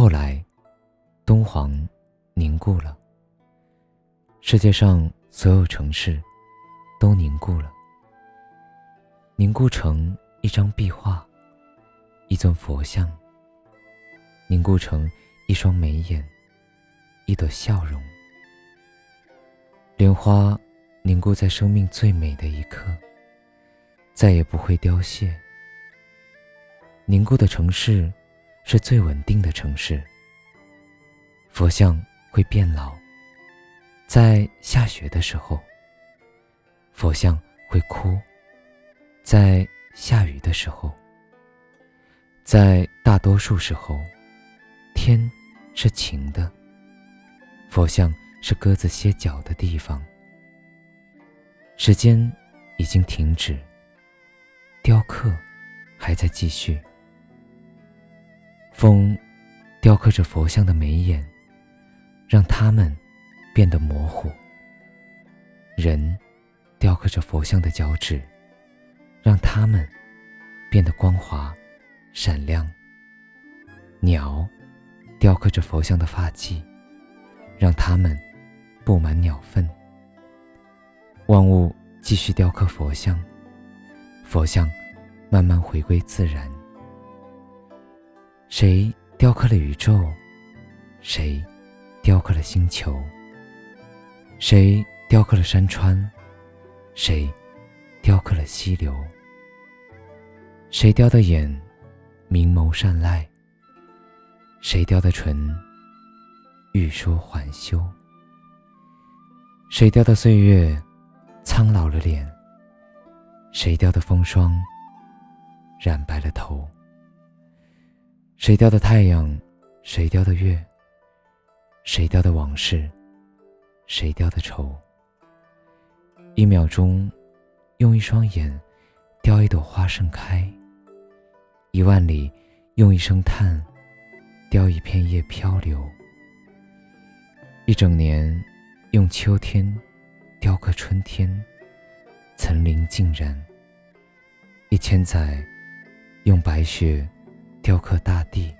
后来，敦煌凝固了。世界上所有城市都凝固了，凝固成一张壁画，一尊佛像，凝固成一双眉眼，一朵笑容。莲花凝固在生命最美的一刻，再也不会凋谢。凝固的城市是最稳定的城市。佛像会变老，在下雪的时候；佛像会哭，在下雨的时候。在大多数时候，天是晴的。佛像。是鸽子歇脚的地方。时间已经停止，雕刻还在继续。风雕刻着佛像的眉眼，让它们变得模糊。人雕刻着佛像的脚趾，让它们变得光滑、闪亮。鸟雕刻着佛像的发髻，让它们。布满鸟粪，万物继续雕刻佛像，佛像慢慢回归自然。谁雕刻了宇宙？谁雕刻了星球？谁雕刻了山川？谁雕刻了溪流？谁雕的眼明眸善睐？谁雕的唇欲说还休？谁雕的岁月苍老了脸？谁雕的风霜染白了头？谁雕的太阳？谁雕的月？谁雕的往事？谁雕的愁？一秒钟，用一双眼雕一朵花盛开；一万里，用一声叹雕一片叶飘流；一整年。用秋天雕刻春天，层林尽染；一千载，用白雪雕刻大地，